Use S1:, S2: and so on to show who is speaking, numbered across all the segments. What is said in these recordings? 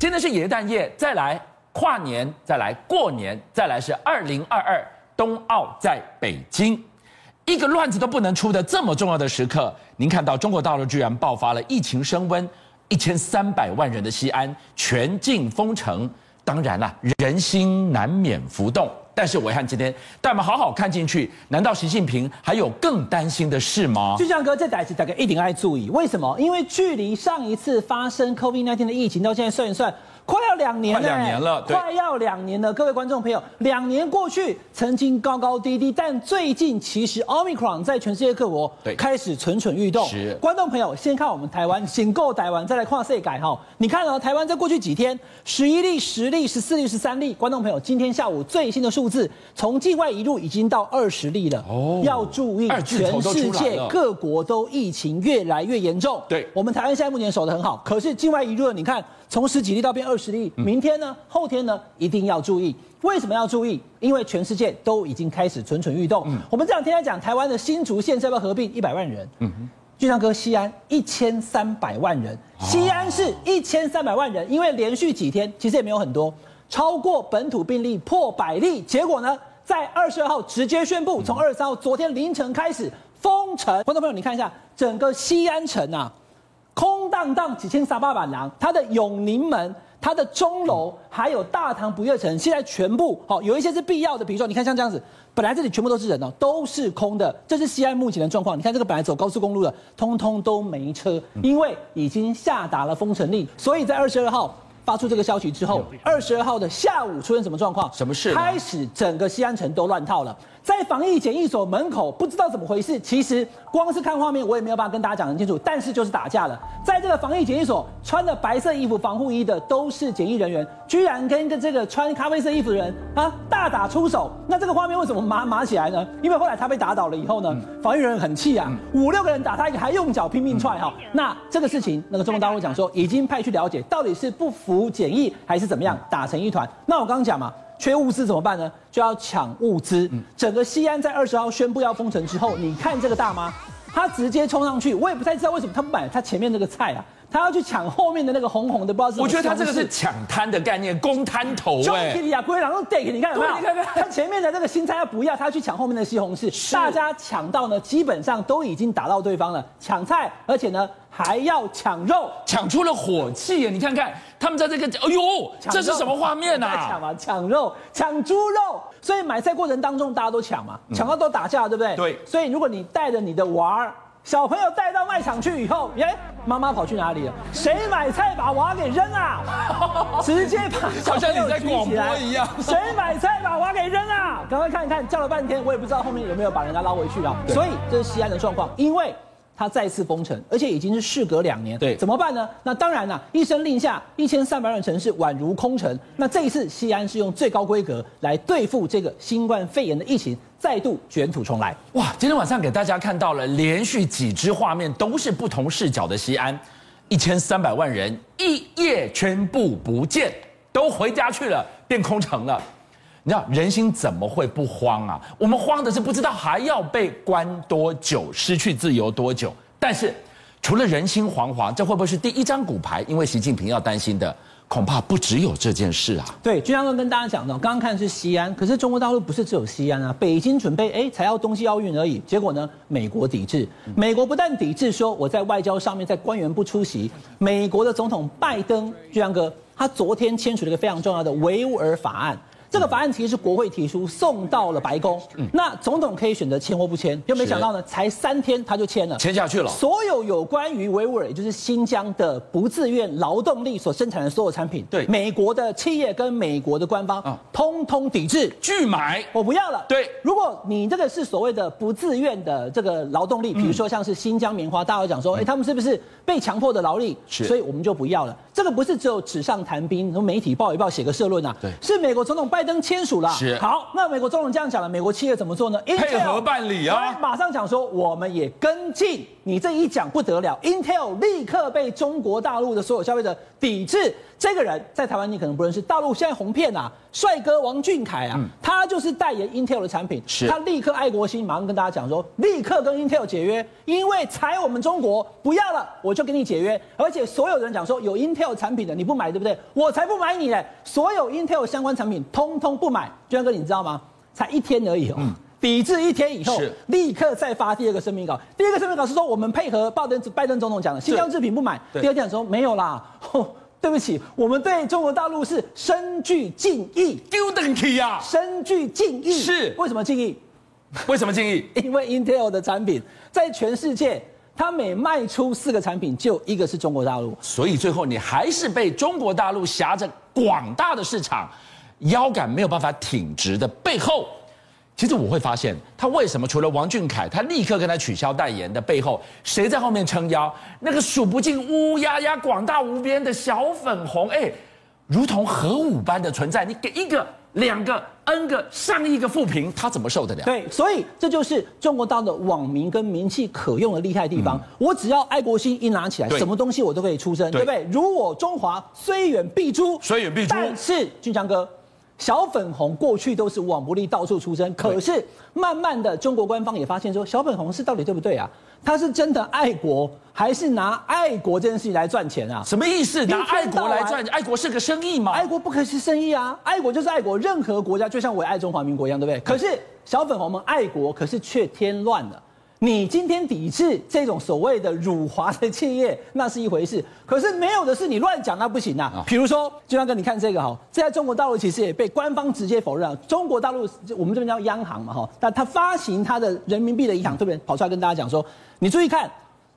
S1: 今天是元旦夜，再来跨年，再来过年，再来是二零二二冬奥在北京，一个乱子都不能出的这么重要的时刻，您看到中国大陆居然爆发了疫情升温，一千三百万人的西安全境封城，当然了，人心难免浮动。但是暐瀚今天带我们好好看进去，难道习近平还有更担心的事吗？
S2: 就像哥，这代志大家一定要注意，为什么？因为距离上一次发生 COVID-19 的疫情到现在算一算。快要两年了，
S1: 快两年了，
S2: 快要两年了。各位观众朋友，两年过去，曾经高高低低，但最近其实 Omicron 在全世界各国开始蠢蠢欲动。
S1: 是，
S2: 观众朋友，先看我们台湾，先够台湾，再来跨世界哈。你看哦，台湾在过去几天，十一例、十例、十四例、十三例。观众朋友，今天下午最新的数字，从境外一路已经到二十例了。哦，要注意，全世界各国都疫情越来越严重。
S1: 对，
S2: 我们台湾现在目前守得很好，可是境外一路，你看。从十几例到变二十例，明天呢？后天呢？一定要注意。为什么要注意？因为全世界都已经开始蠢蠢欲动。嗯，我们这两天在讲台湾的新竹县要不要合并一百万人？就像哥西安一千三百万人，西安市一千三百万人，因为连续几天其实也没有很多，超过本土病例破百例，结果呢，在二十二号直接宣布，从二十三号昨天凌晨开始封城。观众朋友，你看一下整个西安城啊。空荡荡几千三八板廊，它的永宁门、它的钟楼，还有大唐不夜城，现在全部好，有一些是必要的，比如说你看像这样子，本来这里全部都是人哦，都是空的，这是西安目前的状况。你看这个本来走高速公路的，通通都没车，因为已经下达了封城令，所以在二十二号发出这个消息之后，二十二号的下午出现什么状况？
S1: 什么事？
S2: 开始整个西安城都乱套了。在防疫检疫所门口，不知道怎么回事。其实光是看画面，我也没有办法跟大家讲很清楚。但是就是打架了，在这个防疫检疫所，穿着白色衣服、防护衣的都是检疫人员，居然跟个这个穿咖啡色衣服的人啊大打出手。那这个画面为什么麻麻起来呢？因为后来他被打倒了以后呢，防疫人员很气啊，五六个人打他一个，还用脚拼命踹哈。那这个事情，那个中国大陆讲说，已经派去了解，到底是不服检疫还是怎么样，打成一团。那我刚刚讲嘛。缺物资怎么办呢？就要抢物资。整个西安在二十号宣布要封城之后，你看这个大妈，她直接冲上去，我也不太知道为什么她不买她前面那个菜啊，她要去抢后面的那个红红的，不知道是什么。
S1: 我觉得他这个是抢滩的概念，攻滩头哎。
S2: 你看，你看有没有？他前面的那个新菜要不要？他要去抢后面的西红柿。大家抢到呢，基本上都已经打到对方了。抢菜，而且呢。还要抢肉，
S1: 抢出了火气耶！你看看他们在这个，哎呦，这是什么画面啊？
S2: 抢嘛，抢肉，抢猪肉。所以买菜过程当中，大家都抢嘛，抢到都打架，对不对？
S1: 对。
S2: 所以如果你带着你的娃儿、小朋友带到卖场去以后，耶，妈妈跑去哪里了？谁买菜把娃给扔啊？直接把小朋友举起来一样。谁买菜把娃给扔啊？赶快看一看，叫了半天，我也不知道后面有没有把人家捞回去啊。所以这是西安的状况，因为。他再次封城，而且已经是事隔两年，
S1: 对，
S2: 怎么办呢？那当然了，一声令下，一千三百万城市宛如空城。那这一次，西安是用最高规格来对付这个新冠肺炎的疫情，再度卷土重来。
S1: 哇！今天晚上给大家看到了连续几支画面，都是不同视角的西安，一千三百万人一夜全部不见，都回家去了，变空城了。你知道人心怎么会不慌啊？我们慌的是不知道还要被关多久，失去自由多久。但是，除了人心惶惶，这会不会是第一张骨牌？因为习近平要担心的，恐怕不只有这件事啊。
S2: 对，就像刚跟大家讲的，刚刚看是西安，可是中国大陆不是只有西安啊。北京准备哎才要冬季奥运而已，结果呢，美国抵制。美国不但抵制，说我在外交上面在官员不出席。美国的总统拜登，就像哥，他昨天签署了一个非常重要的维吾尔法案。这个法案其实是国会提出，送到了白宫。嗯，那总统可以选择签或不签，又没想到呢，才三天他就签了，
S1: 签下去了。
S2: 所有有关于维吾尔，也就是新疆的不自愿劳动力所生产的所有产品，
S1: 对
S2: 美国的企业跟美国的官方啊，通通抵制
S1: 拒买，
S2: 我不要了。
S1: 对，
S2: 如果你这个是所谓的不自愿的这个劳动力，比如说像是新疆棉花，大家会讲说，哎，他们是不是被强迫的劳力？
S1: 是，
S2: 所以我们就不要了。这个不是只有纸上谈兵，从媒体报一报，写个社论啊。
S1: 对，
S2: 是美国总统拜登签署了。
S1: 是，
S2: 好，那美国总统这样讲了，美国企业怎么做呢？
S1: 配合办理啊，
S2: 马上讲说我们也跟进你这一讲不得了，Intel 立刻被中国大陆的所有消费者抵制。这个人在台湾你可能不认识，大陆现在红遍啊，帅哥王俊凯啊，嗯、他就是代言 Intel 的产品，
S1: 是
S2: 他立刻爱国心，马上跟大家讲说，立刻跟 Intel 解约，因为踩我们中国不要了，我就跟你解约。而且所有人讲说有 Intel 产品的你不买对不对？我才不买你嘞！所有 Intel 相关产品通通不买。俊相哥，你知道吗？才一天而已哦。嗯抵制一天以后，是立刻再发第二个声明稿。第二个声明稿是说，我们配合拜登拜登总统讲的，新疆制品不买。第二天说没有啦，对不起，我们对中国大陆是深具敬意。
S1: 丢登去呀！
S2: 深具敬意。
S1: 是
S2: 为什么敬意？
S1: 为什么敬意？
S2: 因为 Intel 的产品在全世界，它每卖出四个产品，就一个是中国大陆。
S1: 所以最后你还是被中国大陆挟着广大的市场，腰杆没有办法挺直的背后。其实我会发现，他为什么除了王俊凯，他立刻跟他取消代言的背后，谁在后面撑腰？那个数不尽乌压压、广大无边的小粉红，哎，如同核武般的存在。你给一个、两个、N 个、上亿个负评，他怎么受得了？
S2: 对，所以这就是中国大陆的网民跟名气可用的厉害地方。嗯、我只要爱国心一拿起来，什么东西我都可以出声，对，对不对？如我中华虽远必诛，
S1: 虽远必诛。
S2: 但是俊强哥。小粉红过去都是无往不利，到处出声。可是慢慢的，中国官方也发现说，小粉红是到底对不对啊？他是真的爱国，还是拿爱国这件事情来赚钱啊？
S1: 什么意思？拿爱国来赚钱？爱国是个生意吗？
S2: 爱国不可以是生意啊！爱国就是爱国，任何国家就像我爱中华民国一样，对不对？可是小粉红们爱国，可是却添乱了。你今天抵制这种所谓的辱华的企业，那是一回事。可是没有的是你乱讲，那不行啊。比如说，就像哥，你看这个哈，在中国大陆其实也被官方直接否认了。中国大陆我们这边叫央行嘛哈，但它发行它的人民币的银行，特别跑出来跟大家讲说，你注意看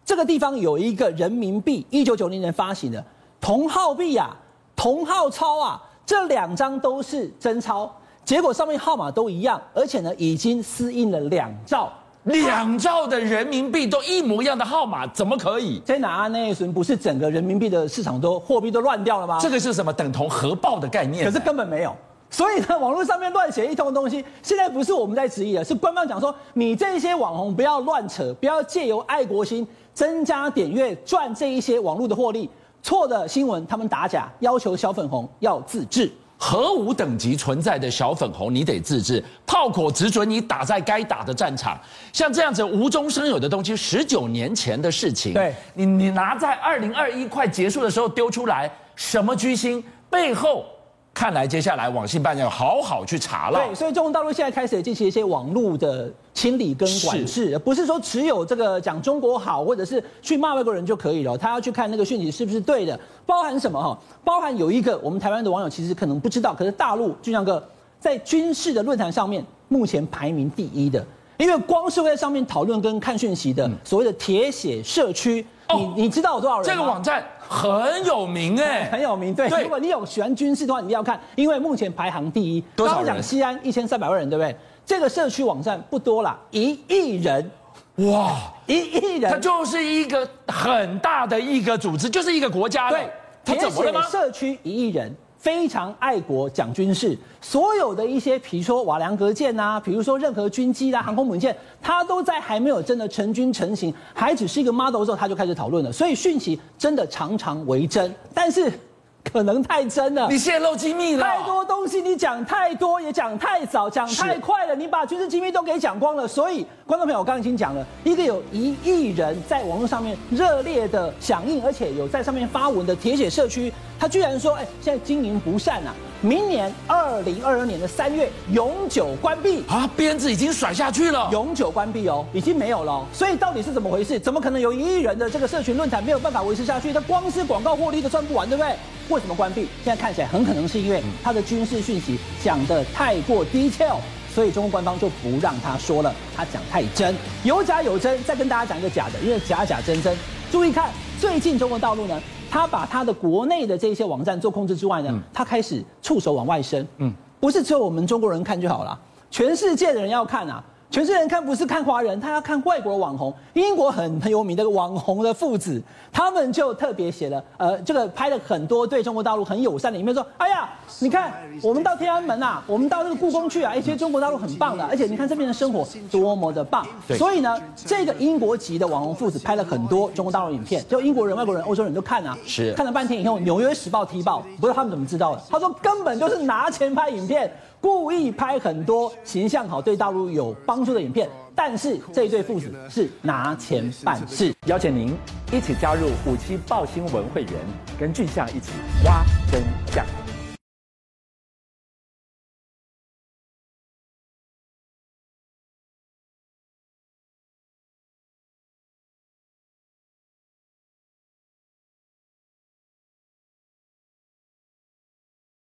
S2: 这个地方有一个人民币，一九九零年发行的同号币啊，同号钞啊，这两张都是真钞，结果上面号码都一样，而且呢已经私印了两兆。
S1: 两兆的人民币都一模一样的号码，怎么可以？
S2: 在哪那一瞬不是整个人民币的市场都货币都乱掉了吗？
S1: 这个是什么？等同核爆的概念？
S2: 可是根本没有。所以呢，网络上面乱写一通东西，现在不是我们在质疑了，是官方讲说，你这些网红不要乱扯，不要借由爱国心增加点阅赚这一些网络的获利。错的新闻他们打假，要求小粉红要自制。
S1: 核武等级存在的小粉红，你得自制，炮口只准你打在该打的战场。像这样子无中生有的东西，十九年前的事情，
S2: 对，
S1: 你你拿在二零二一快结束的时候丢出来，什么居心背后？看来接下来网信办要好好去查了。
S2: 对，所以中国大陆现在开始进行一些网络的清理跟管制，是不是说只有这个讲中国好，或者是去骂外国人就可以了？他要去看那个讯息是不是对的，包含什么哈？包含有一个我们台湾的网友其实可能不知道，可是大陆就像个在军事的论坛上面目前排名第一的，因为光是会在上面讨论跟看讯息的所谓的铁血社区。你你知道有多少人？
S1: 这个网站很有名哎，
S2: 很有名。对，如果你有喜欢军事的话，你一定要看，因为目前排行第一。
S1: 多少人？
S2: 刚刚讲西安一千三百万人，对不对？这个社区网站不多啦，一亿人。哇，一亿人，
S1: 它就是一个很大的一个组织，就是一个国家。
S2: 对，它怎么了吗？社区一亿人。非常爱国，讲军事，所有的一些，比如说瓦良格舰呐，比如说任何军机啦、航空母舰，它都在还没有真的成军成型，还只是一个 model 之后，他就开始讨论了。所以讯息真的常常为真，但是。可能太真了，
S1: 你泄露机密了。
S2: 太多东西你讲太多，也讲太早，讲太快了，你把军事机密都给讲光了。所以，观众朋友，我刚刚已经讲了一个有一亿人在网络上面热烈的响应，而且有在上面发文的铁血社区，他居然说：“哎，现在经营不善啊，明年二零二二年的三月永久关闭
S1: 啊，鞭子已经甩下去了，
S2: 永久关闭哦，已经没有了。所以到底是怎么回事？怎么可能有一亿人的这个社群论坛没有办法维持下去？它光是广告获利都赚不完，对不对？”为什么关闭？现在看起来很可能是因为他的军事讯息讲的太过 detail，所以中国官方就不让他说了。他讲太真，有假有真。再跟大家讲一个假的，因为假假真真。注意看，最近中国大陆呢，他把他的国内的这些网站做控制之外呢，他开始触手往外伸。嗯，不是只有我们中国人看就好了，全世界的人要看啊。全世界人看不是看华人，他要看外国网红。英国很很有名的网红的父子，他们就特别写了，呃，这个拍了很多对中国大陆很友善的影片，说，哎呀，你看我们到天安门呐、啊，我们到那个故宫去啊，哎，其实中国大陆很棒的，而且你看这边的生活多么的棒。所以呢，这个英国籍的网红父子拍了很多中国大陆影片，就英国人、外国人、欧洲人都看啊，
S1: 是
S2: 看了半天以后，《纽约时报》踢爆，不知道他们怎么知道的，他说根本就是拿钱拍影片。故意拍很多形象好、对大陆有帮助的影片，但是这一对父子是拿钱办事。
S1: 邀请您一起加入五七报新闻会员，跟俊相一起挖真相。